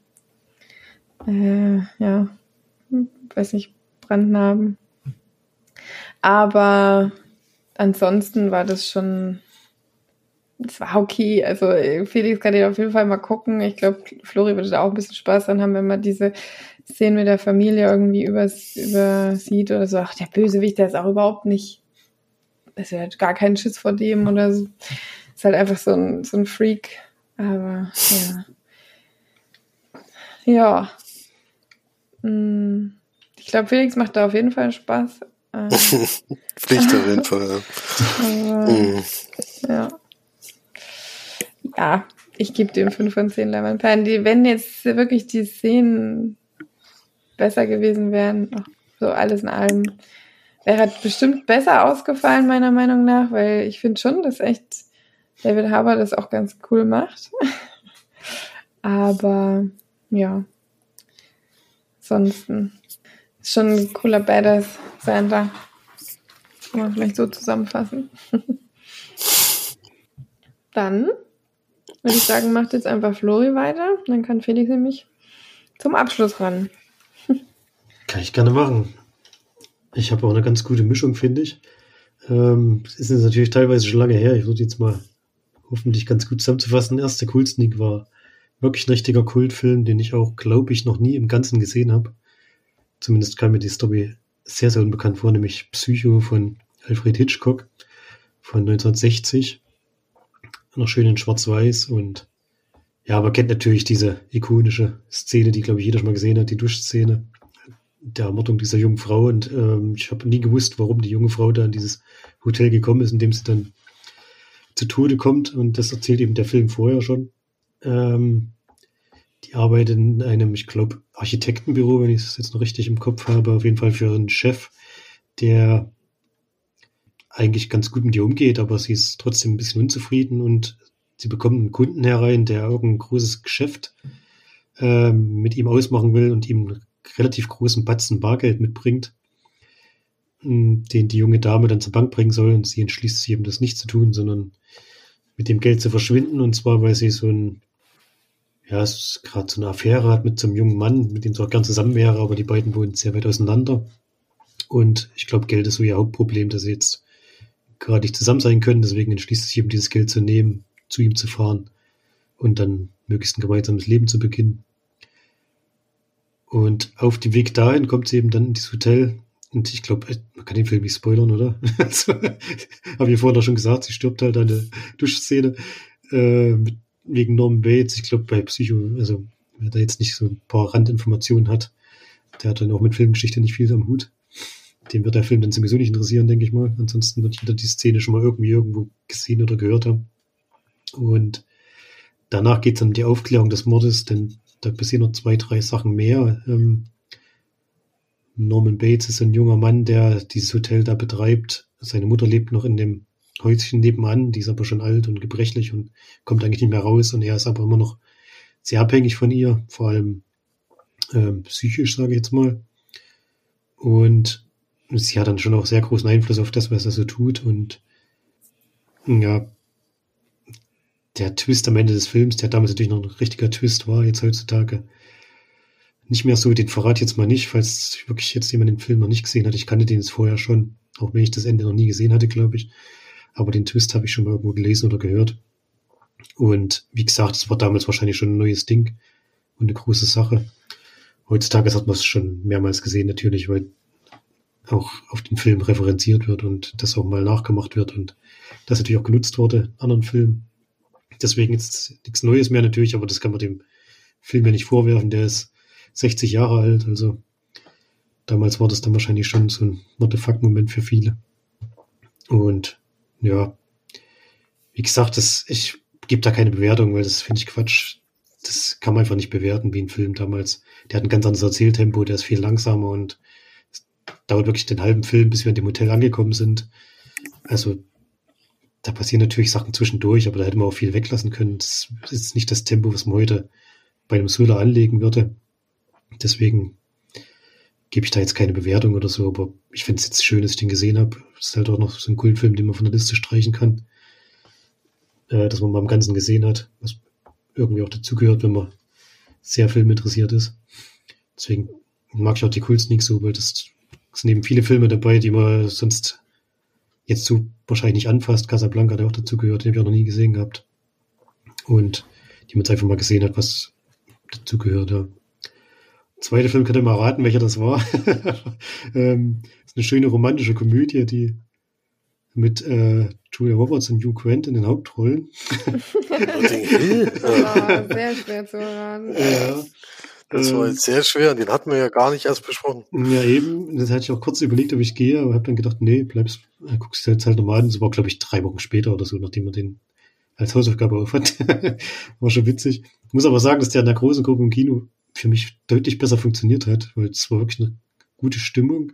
äh, ja, weiß nicht, Brandnarben. Aber ansonsten war das schon, es war okay. Also Felix kann ja auf jeden Fall mal gucken. Ich glaube, Flori würde da auch ein bisschen Spaß dran haben, wenn man diese Szenen mit der Familie irgendwie übers, übersieht oder so. Ach, der Bösewicht, der ist auch überhaupt nicht also er hat gar keinen Schiss vor dem oder so. Ist halt einfach so ein, so ein Freak. Aber ja. Ja. Hm. Ich glaube, Felix macht da auf jeden Fall Spaß. Ähm. [LAUGHS] Pflicht auf jeden Fall. Aber, mhm. Ja. Ja, ich gebe dem 5 von 10 Lemon Die, wenn jetzt wirklich die Szenen besser gewesen wären, so alles in allem, Wäre bestimmt besser ausgefallen, meiner Meinung nach, weil ich finde schon, dass echt David Harbour das auch ganz cool macht. [LAUGHS] Aber ja, ansonsten ist schon ein cooler Badass Santa. Kann man vielleicht so zusammenfassen. [LAUGHS] Dann würde ich sagen, macht jetzt einfach Flori weiter. Dann kann Felix nämlich zum Abschluss ran. [LAUGHS] Kann ich gerne machen. Ich habe auch eine ganz gute Mischung, finde ich. Ähm, ist jetzt natürlich teilweise schon lange her. Ich würde jetzt mal hoffentlich ganz gut zusammenzufassen. Erster Coolsneak war wirklich ein richtiger Kultfilm, den ich auch, glaube ich, noch nie im Ganzen gesehen habe. Zumindest kam mir die Story sehr, sehr unbekannt vor, nämlich Psycho von Alfred Hitchcock von 1960. Noch schön in Schwarz-Weiß und ja, aber kennt natürlich diese ikonische Szene, die, glaube ich, jeder schon mal gesehen hat, die Duschszene der Ermordung dieser jungen Frau. Und ähm, ich habe nie gewusst, warum die junge Frau da in dieses Hotel gekommen ist, in dem sie dann zu Tode kommt. Und das erzählt eben der Film vorher schon. Ähm, die arbeitet in einem, ich glaube, Architektenbüro, wenn ich es jetzt noch richtig im Kopf habe, auf jeden Fall für einen Chef, der eigentlich ganz gut mit ihr umgeht, aber sie ist trotzdem ein bisschen unzufrieden und sie bekommt einen Kunden herein, der irgendein großes Geschäft äh, mit ihm ausmachen will und ihm einen relativ großen Batzen Bargeld mitbringt, den die junge Dame dann zur Bank bringen soll und sie entschließt sich eben das nicht zu tun, sondern mit dem Geld zu verschwinden. Und zwar, weil sie so ein ja, es gerade so eine Affäre hat mit so einem jungen Mann, mit dem sie auch gern zusammen wäre, aber die beiden wohnen sehr weit auseinander. Und ich glaube, Geld ist so ihr Hauptproblem, dass sie jetzt gerade nicht zusammen sein können. Deswegen entschließt sich eben dieses Geld zu nehmen, zu ihm zu fahren und dann möglichst ein gemeinsames Leben zu beginnen. Und auf dem Weg dahin kommt sie eben dann in dieses Hotel. Und ich glaube, man kann den Film nicht spoilern, oder? [LAUGHS] Also, Habe ich vorhin auch schon gesagt, sie stirbt halt der Duschszene äh, wegen Norman Bates. Ich glaube, bei Psycho, also wer da jetzt nicht so ein paar Randinformationen hat, der hat dann auch mit Filmgeschichte nicht viel am Hut den wird der Film dann sowieso nicht interessieren, denke ich mal. Ansonsten wird jeder die Szene schon mal irgendwie irgendwo gesehen oder gehört haben. Und danach geht es um die Aufklärung des Mordes, denn da passieren noch zwei, drei Sachen mehr. Ähm, Norman Bates ist ein junger Mann, der dieses Hotel da betreibt. Seine Mutter lebt noch in dem Häuschen nebenan, die ist aber schon alt und gebrechlich und kommt eigentlich nicht mehr raus. Und er ist aber immer noch sehr abhängig von ihr, vor allem ähm, psychisch, sage ich jetzt mal. Und sie hat dann schon auch sehr großen Einfluss auf das, was er so tut. Und ja, der Twist am Ende des Films, der damals natürlich noch ein richtiger Twist war, jetzt heutzutage nicht mehr so, den verrat jetzt mal nicht, falls wirklich jetzt jemand den Film noch nicht gesehen hat. Ich kannte den jetzt vorher schon, auch wenn ich das Ende noch nie gesehen hatte, glaube ich. Aber den Twist habe ich schon mal irgendwo gelesen oder gehört. Und wie gesagt, es war damals wahrscheinlich schon ein neues Ding und eine große Sache. Heutzutage hat man es schon mehrmals gesehen, natürlich, weil auch auf den Film referenziert wird und das auch mal nachgemacht wird und das natürlich auch genutzt wurde in anderen Filmen. Deswegen ist nichts Neues mehr natürlich, aber das kann man dem Film ja nicht vorwerfen. Der ist 60 Jahre alt, also damals war das dann wahrscheinlich schon so ein fuck-Moment für viele. Und ja, wie gesagt, das, ich gebe da keine Bewertung, weil das finde ich Quatsch. Das kann man einfach nicht bewerten wie ein Film damals. Der hat ein ganz anderes Erzähltempo, der ist viel langsamer und dauert wirklich den halben Film, bis wir in dem Hotel angekommen sind. Also da passieren natürlich Sachen zwischendurch, aber da hätte man auch viel weglassen können. Das ist nicht das Tempo, was man heute bei einem Thriller anlegen würde. Deswegen gebe ich da jetzt keine Bewertung oder so, aber ich finde es jetzt schön, dass ich den gesehen habe. Ist halt auch noch so ein cooler Film, den man von der Liste streichen kann. Äh, dass man mal im Ganzen gesehen hat, was irgendwie auch dazugehört, wenn man sehr filminteressiert ist. Deswegen mag ich auch die Cool Sneak so, weil das sind eben viele Filme dabei, die man sonst jetzt so wahrscheinlich nicht anfasst. Casablanca, der auch dazu gehört, den habe ich auch noch nie gesehen gehabt. Und die man jetzt einfach mal gesehen hat, was dazu gehört, ja. Zweiter Film könnt ihr mal raten, welcher das war. [LAUGHS] ähm, ist eine schöne romantische Komödie, die mit äh, Julia Roberts und Hugh Grant in den Hauptrollen. [LAUGHS] oh, sehr schwer zu erraten. Ja. Das war jetzt sehr schwer, den hatten wir ja gar nicht erst besprochen. Ja, eben. Das hatte ich auch kurz überlegt, ob ich gehe, aber habe dann gedacht, nee, bleibst, äh, guckst du jetzt halt nochmal an. Das war, glaube ich, drei Wochen später oder so, nachdem man den als Hausaufgabe aufhat. [LAUGHS] war schon witzig. Ich muss aber sagen, dass der in der großen Gruppe im Kino für mich deutlich besser funktioniert hat, weil es war wirklich eine gute Stimmung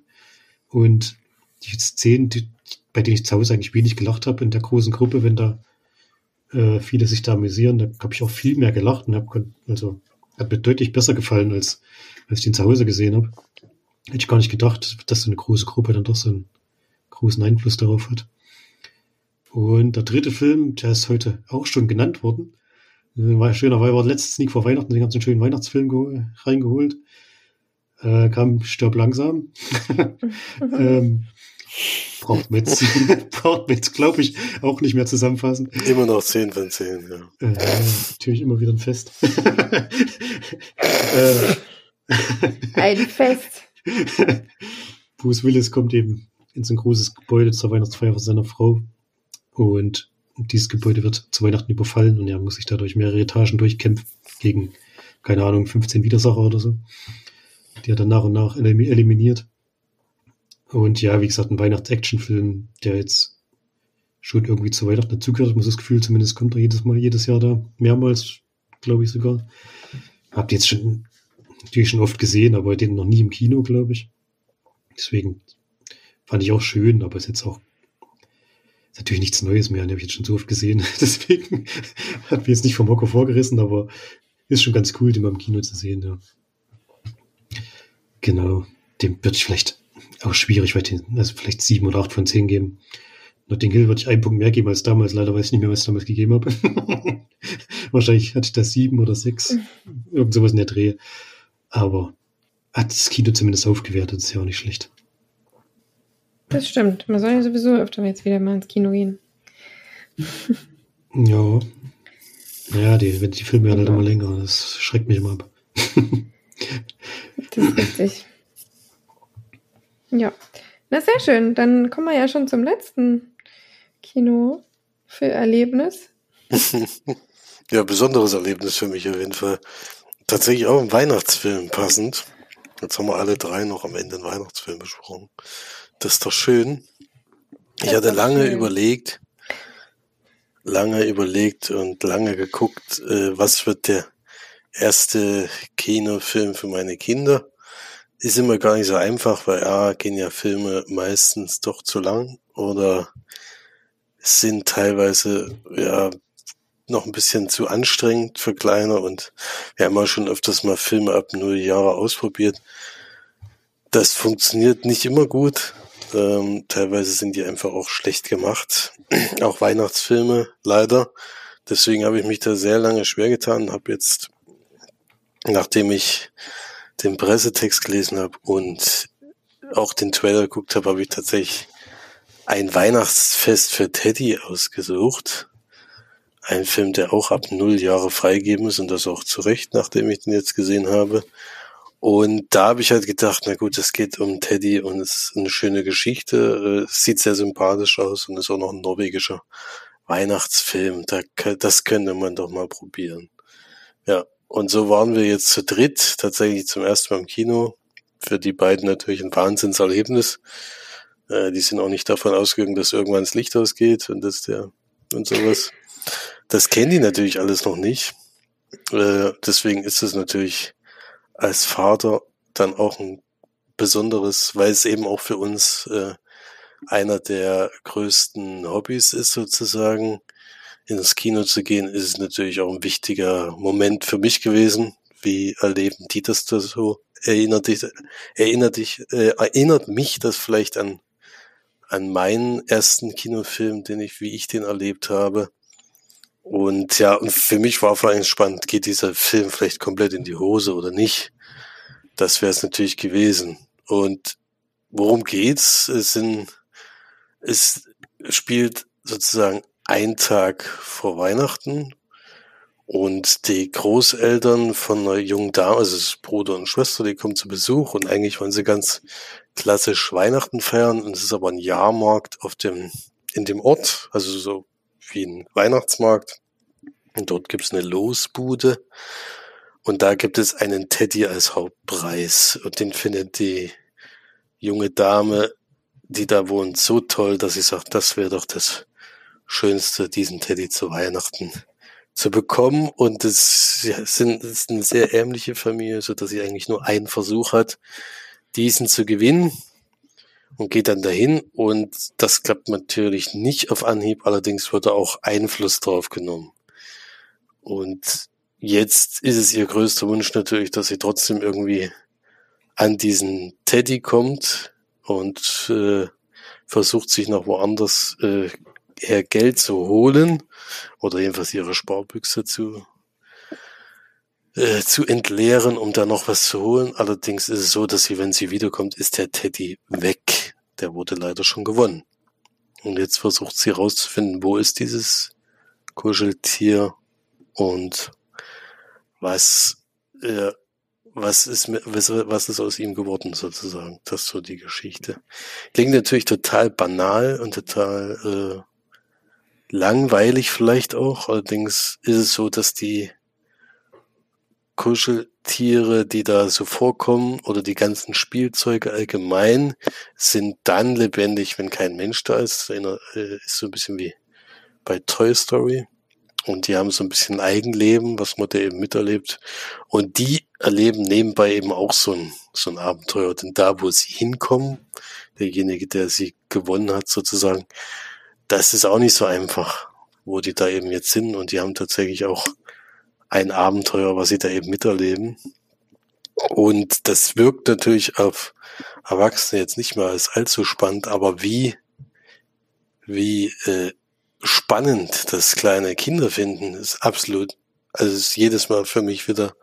und die Szenen, die, bei denen ich zu Hause eigentlich wenig gelacht habe in der großen Gruppe, wenn da äh, viele sich da amüsieren, da habe ich auch viel mehr gelacht und habe also hat mir deutlich besser gefallen, als, als ich den zu Hause gesehen habe. Hätte ich gar nicht gedacht, dass so eine große Gruppe dann doch so einen großen Einfluss darauf hat. Und der dritte Film, der ist heute auch schon genannt worden. War schöner, weil wir letztes Sneak vor Weihnachten den ganzen schönen Weihnachtsfilm reingeholt. Äh, kam Stirb langsam. [LAUGHS] ähm, braucht man jetzt, [LAUGHS] braucht man jetzt glaube ich, auch nicht mehr zusammenfassen. Immer noch 10 von 10, ja. Äh, natürlich immer wieder ein Fest. [LAUGHS] äh, ein Fest. Bruce Willis kommt eben in so ein großes Gebäude zur Weihnachtsfeier von seiner Frau. Und dieses Gebäude wird zu Weihnachten überfallen und er muss sich dadurch mehrere Etagen durchkämpfen gegen, keine Ahnung, 15 Widersacher oder so, die er dann nach und nach eliminiert. Und ja, wie gesagt, ein Weihnachts-Action-Film, der jetzt schon irgendwie zu Weihnachten dazugehört. Muss das Gefühl, zumindest kommt er jedes Mal, jedes Jahr da. Mehrmals, glaube ich sogar. Habt ihr jetzt schon, natürlich schon oft gesehen, aber den noch nie im Kino, glaube ich. Deswegen fand ich auch schön, aber ist jetzt auch natürlich nichts Neues mehr, den habe ich jetzt schon so oft gesehen. [LAUGHS] Deswegen hat mir jetzt nicht vom Hocker vorgerissen, aber ist schon ganz cool, den mal im Kino zu sehen, ja. Genau. Dem wird ich vielleicht auch schwierig, weil den, also vielleicht sieben oder acht von zehn geben. Notting Hill würde ich einen Punkt mehr geben als damals. Leider weiß ich nicht mehr, was ich damals gegeben habe. [LAUGHS] Wahrscheinlich hatte ich da sieben oder sechs. Irgend sowas in der Dreh. Aber hat das Kino zumindest aufgewertet. Ist ja auch nicht schlecht. Das stimmt. Man soll ja sowieso öfter jetzt wieder mal ins Kino gehen. ja. Naja, die, die Filme werden halt immer länger. Das schreckt mich immer ab. das ist richtig. Ja. Na, sehr schön. Dann kommen wir ja schon zum letzten Kino für Erlebnis. [LAUGHS] ja, besonderes Erlebnis für mich auf jeden Fall. Tatsächlich auch ein Weihnachtsfilm passend. Jetzt haben wir alle drei noch am Ende einen Weihnachtsfilm besprochen. Das ist doch schön. Ich hatte lange schön. überlegt, lange überlegt und lange geguckt, äh, was wird der erste Kinofilm für meine Kinder. Ist immer gar nicht so einfach, weil A, gehen ja Filme meistens doch zu lang oder sind teilweise ja noch ein bisschen zu anstrengend für Kleine und wir haben auch schon öfters mal Filme ab null Jahre ausprobiert. Das funktioniert nicht immer gut. Ähm, teilweise sind die einfach auch schlecht gemacht. [CLEARS THROAT] auch Weihnachtsfilme, leider. Deswegen habe ich mich da sehr lange schwer getan, habe jetzt, nachdem ich den Pressetext gelesen habe und auch den Trailer geguckt habe, habe ich tatsächlich ein Weihnachtsfest für Teddy ausgesucht. Ein Film, der auch ab null Jahre freigeben ist und das auch zu Recht, nachdem ich den jetzt gesehen habe. Und da habe ich halt gedacht, na gut, es geht um Teddy und es ist eine schöne Geschichte, es sieht sehr sympathisch aus und ist auch noch ein norwegischer Weihnachtsfilm. Da, das könnte man doch mal probieren. Ja, und so waren wir jetzt zu dritt, tatsächlich zum ersten Mal im Kino. Für die beiden natürlich ein Wahnsinnserlebnis. Äh, die sind auch nicht davon ausgegangen, dass irgendwann das Licht ausgeht und dass der und sowas. Das kennen die natürlich alles noch nicht. Äh, deswegen ist es natürlich als Vater dann auch ein besonderes, weil es eben auch für uns äh, einer der größten Hobbys ist sozusagen. Ins Kino zu gehen, ist es natürlich auch ein wichtiger Moment für mich gewesen. Wie erleben die das da so? Erinnert dich, erinnert dich, äh, erinnert mich das vielleicht an an meinen ersten Kinofilm, den ich, wie ich den erlebt habe. Und ja, und für mich war vor allem spannend, geht dieser Film vielleicht komplett in die Hose oder nicht? Das wäre es natürlich gewesen. Und worum geht's? Es sind, es spielt sozusagen ein Tag vor Weihnachten und die Großeltern von einer jungen Dame, also ist Bruder und Schwester, die kommen zu Besuch und eigentlich wollen sie ganz klassisch Weihnachten feiern und es ist aber ein Jahrmarkt auf dem, in dem Ort, also so wie ein Weihnachtsmarkt. Und dort gibt's eine Losbude und da gibt es einen Teddy als Hauptpreis und den findet die junge Dame, die da wohnt, so toll, dass sie sagt, das wäre doch das Schönste, diesen Teddy zu Weihnachten zu bekommen. Und es, sind, es ist eine sehr ärmliche Familie, so dass sie eigentlich nur einen Versuch hat, diesen zu gewinnen und geht dann dahin und das klappt natürlich nicht auf Anhieb, allerdings wird da auch Einfluss drauf genommen. Und jetzt ist es ihr größter Wunsch natürlich, dass sie trotzdem irgendwie an diesen Teddy kommt und äh, versucht sich noch woanders äh, her Geld zu holen oder jedenfalls ihre Sparbüchse zu äh, zu entleeren, um da noch was zu holen. Allerdings ist es so, dass sie, wenn sie wiederkommt, ist der Teddy weg. Der wurde leider schon gewonnen. Und jetzt versucht sie herauszufinden, wo ist dieses Kuscheltier und was, äh, was ist, was, was ist aus ihm geworden sozusagen. Das ist so die Geschichte. Klingt natürlich total banal und total äh, langweilig vielleicht auch. Allerdings ist es so, dass die Kuscheltiere, die da so vorkommen oder die ganzen Spielzeuge allgemein sind dann lebendig, wenn kein Mensch da ist. Äh, ist so ein bisschen wie bei Toy Story. Und die haben so ein bisschen Eigenleben, was da eben miterlebt. Und die erleben nebenbei eben auch so ein, so ein Abenteuer. Denn da, wo sie hinkommen, derjenige, der sie gewonnen hat sozusagen, das ist auch nicht so einfach, wo die da eben jetzt sind und die haben tatsächlich auch ein Abenteuer, was sie da eben miterleben. Und das wirkt natürlich auf Erwachsene jetzt nicht mehr als allzu spannend, aber wie, wie äh, spannend das kleine Kinder finden, ist absolut, also ist jedes Mal für mich wieder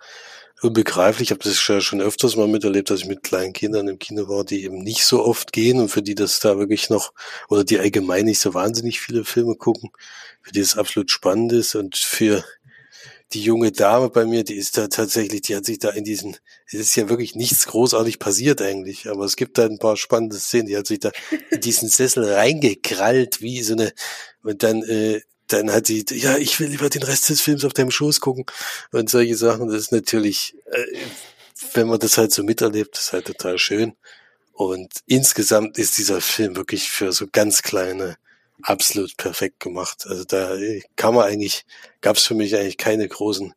unbegreiflich. Ich habe das schon öfters mal miterlebt, dass ich mit kleinen Kindern im Kino war, die eben nicht so oft gehen und für die das da wirklich noch, oder die allgemein nicht so wahnsinnig viele Filme gucken, für die es absolut spannend ist und für die junge Dame bei mir, die ist da tatsächlich, die hat sich da in diesen, es ist ja wirklich nichts großartig passiert eigentlich, aber es gibt da ein paar spannende Szenen, die hat sich da in [LAUGHS] diesen Sessel reingekrallt, wie so eine, und dann, äh, dann hat sie, ja, ich will lieber den Rest des Films auf deinem Schoß gucken und solche Sachen. Das ist natürlich, äh, wenn man das halt so miterlebt, ist halt total schön. Und insgesamt ist dieser Film wirklich für so ganz kleine absolut perfekt gemacht. Also da kann man eigentlich, gab es für mich eigentlich keine großen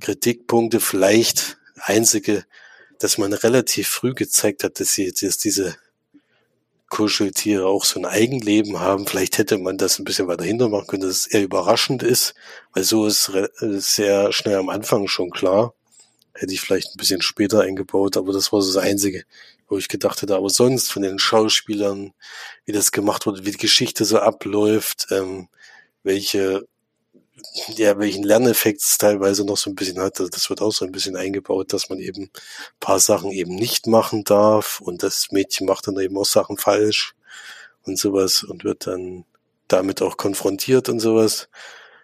Kritikpunkte. Vielleicht einzige, dass man relativ früh gezeigt hat, dass sie jetzt diese Kuscheltiere auch so ein Eigenleben haben. Vielleicht hätte man das ein bisschen weiter hinter machen können, dass es eher überraschend ist, weil so ist sehr schnell am Anfang schon klar. Hätte ich vielleicht ein bisschen später eingebaut, aber das war so das Einzige, wo ich gedacht hätte. Aber sonst von den Schauspielern, wie das gemacht wurde, wie die Geschichte so abläuft, ähm, welche ja, welchen Lerneffekt es teilweise noch so ein bisschen hat. Also das wird auch so ein bisschen eingebaut, dass man eben paar Sachen eben nicht machen darf und das Mädchen macht dann eben auch Sachen falsch und sowas und wird dann damit auch konfrontiert und sowas.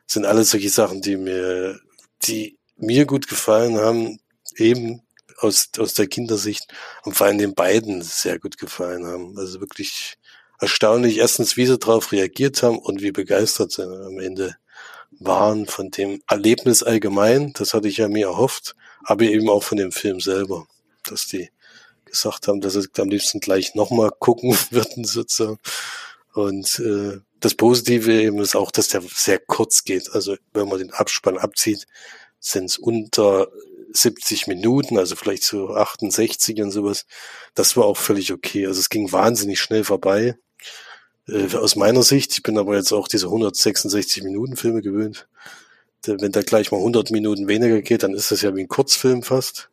Das sind alles solche Sachen, die mir, die mir gut gefallen haben, eben aus, aus der Kindersicht und vor allem den beiden sehr gut gefallen haben. Also wirklich erstaunlich, erstens, wie sie darauf reagiert haben und wie begeistert sie am Ende waren von dem Erlebnis allgemein, das hatte ich ja mir erhofft, aber eben auch von dem Film selber, dass die gesagt haben, dass sie am liebsten gleich nochmal gucken [LAUGHS] würden sozusagen. Und äh, das Positive eben ist auch, dass der sehr kurz geht. Also wenn man den Abspann abzieht, sind es unter 70 Minuten, also vielleicht so 68 und sowas. Das war auch völlig okay. Also es ging wahnsinnig schnell vorbei äh, aus meiner Sicht. Ich bin aber jetzt auch diese 166 Minuten Filme gewöhnt. Wenn da gleich mal 100 Minuten weniger geht, dann ist das ja wie ein Kurzfilm fast.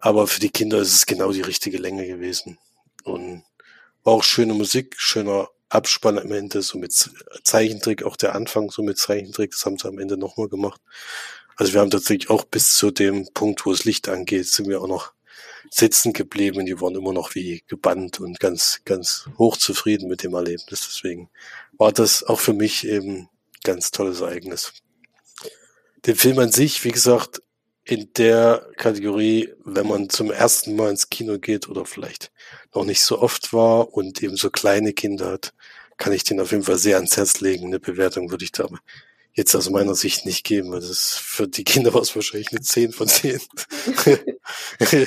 Aber für die Kinder ist es genau die richtige Länge gewesen. Und war auch schöne Musik, schöner Abspann am Ende, so mit Zeichentrick, auch der Anfang so mit Zeichentrick, das haben sie am Ende nochmal gemacht. Also wir haben tatsächlich auch bis zu dem Punkt, wo das Licht angeht, sind wir auch noch sitzen geblieben. Die waren immer noch wie gebannt und ganz, ganz hochzufrieden mit dem Erlebnis. Deswegen war das auch für mich eben ganz tolles Ereignis. Den Film an sich, wie gesagt, in der Kategorie, wenn man zum ersten Mal ins Kino geht oder vielleicht noch nicht so oft war und eben so kleine Kinder hat, kann ich den auf jeden Fall sehr ans Herz legen. Eine Bewertung würde ich da jetzt aus meiner Sicht nicht geben, weil das für die Kinder war es wahrscheinlich eine 10 von 10. [LAUGHS]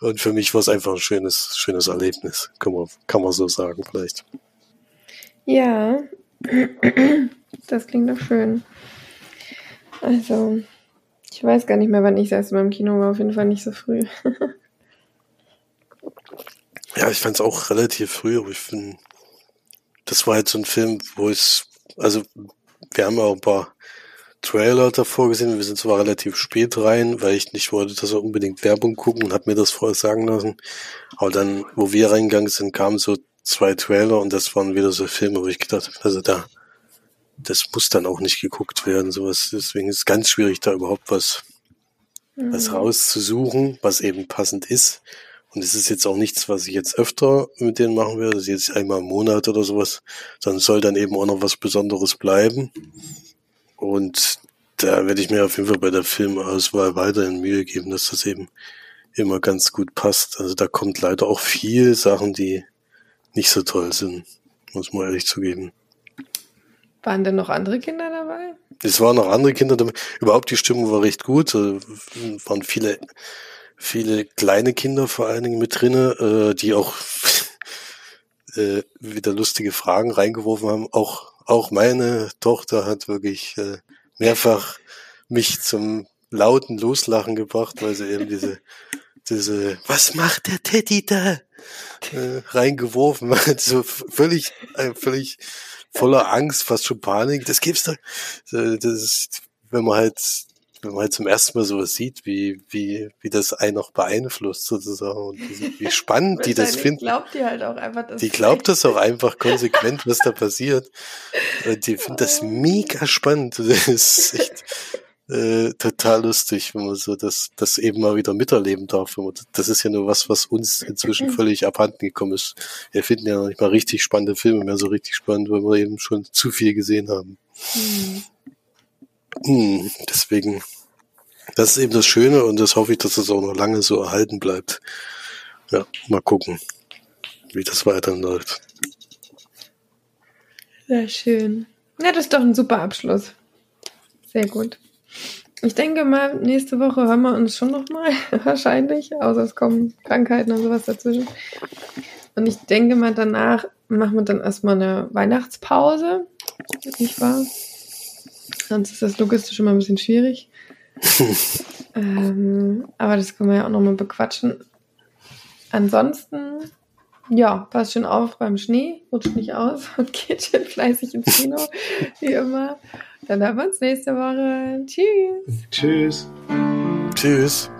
Und für mich war es einfach ein schönes, schönes Erlebnis, kann man, kann man so sagen vielleicht. Ja, das klingt doch schön. Also, ich weiß gar nicht mehr, wann ich das erste Mal im Kino war, auf jeden Fall nicht so früh. ja, ich fand es auch relativ früh, aber ich finde, das war jetzt so ein Film, wo es, also wir haben ja auch ein paar Trailer davor gesehen. Wir sind zwar relativ spät rein, weil ich nicht wollte, dass wir unbedingt Werbung gucken und habe mir das vorher sagen lassen. Aber dann, wo wir reingegangen sind, kamen so zwei Trailer und das waren wieder so Filme, wo ich gedacht habe, also da, das muss dann auch nicht geguckt werden, sowas. Deswegen ist es ganz schwierig, da überhaupt was, mhm. was rauszusuchen, was eben passend ist. Und es ist jetzt auch nichts, was ich jetzt öfter mit denen machen werde. Das ist jetzt einmal im Monat oder sowas. Sondern soll dann eben auch noch was Besonderes bleiben. Und da werde ich mir auf jeden Fall bei der Filmauswahl weiterhin Mühe geben, dass das eben immer ganz gut passt. Also da kommt leider auch viel Sachen, die nicht so toll sind, muss man ehrlich zugeben. Waren denn noch andere Kinder dabei? Es waren noch andere Kinder dabei. Überhaupt die Stimmung war recht gut. Also waren viele, viele kleine Kinder vor allen Dingen mit drinne, äh, die auch [LAUGHS] äh, wieder lustige Fragen reingeworfen haben. Auch auch meine Tochter hat wirklich äh, mehrfach mich zum lauten Loslachen gebracht, weil sie eben diese, [LAUGHS] diese, was macht der Teddy da? Äh, reingeworfen hat. [LAUGHS] So völlig, äh, völlig voller Angst, fast schon Panik. Das gibt's doch. Das ist, wenn man halt, wenn man zum ersten Mal sowas sieht, wie, wie, wie das einen noch beeinflusst sozusagen und wie, [LAUGHS] wie spannend die das finden. glaubt die halt auch einfach, dass Die glaubt das auch [LAUGHS] einfach konsequent, was da passiert. Und die findet das mega spannend. [LAUGHS] Das ist echt, äh, total lustig, wenn man so das, das eben mal wieder miterleben darf. Das ist ja nur was, was uns inzwischen völlig abhanden gekommen ist. Wir finden ja noch nicht mal richtig spannende Filme mehr so richtig spannend, weil wir eben schon zu viel gesehen haben. Mhm. Hm, deswegen, das ist eben das Schöne und das hoffe ich, dass das auch noch lange so erhalten bleibt. Ja, mal gucken, wie das weiterläuft. Sehr schön. Ja, das ist doch ein super Abschluss. Sehr gut. Ich denke mal, nächste Woche hören wir uns schon nochmal, [LAUGHS] wahrscheinlich, außer es kommen Krankheiten oder sowas dazwischen. Und ich denke mal, danach machen wir dann erstmal eine Weihnachtspause, nicht wahr? Sonst ist das logistisch immer ein bisschen schwierig. [LAUGHS] ähm, aber das können wir ja auch nochmal bequatschen. Ansonsten, ja, passt schon auf beim Schnee, rutscht nicht aus [LAUGHS] und geht schön fleißig ins Kino, [LAUGHS] wie immer. Dann hören wir uns nächste Woche. Tschüss. Tschüss. Tschüss.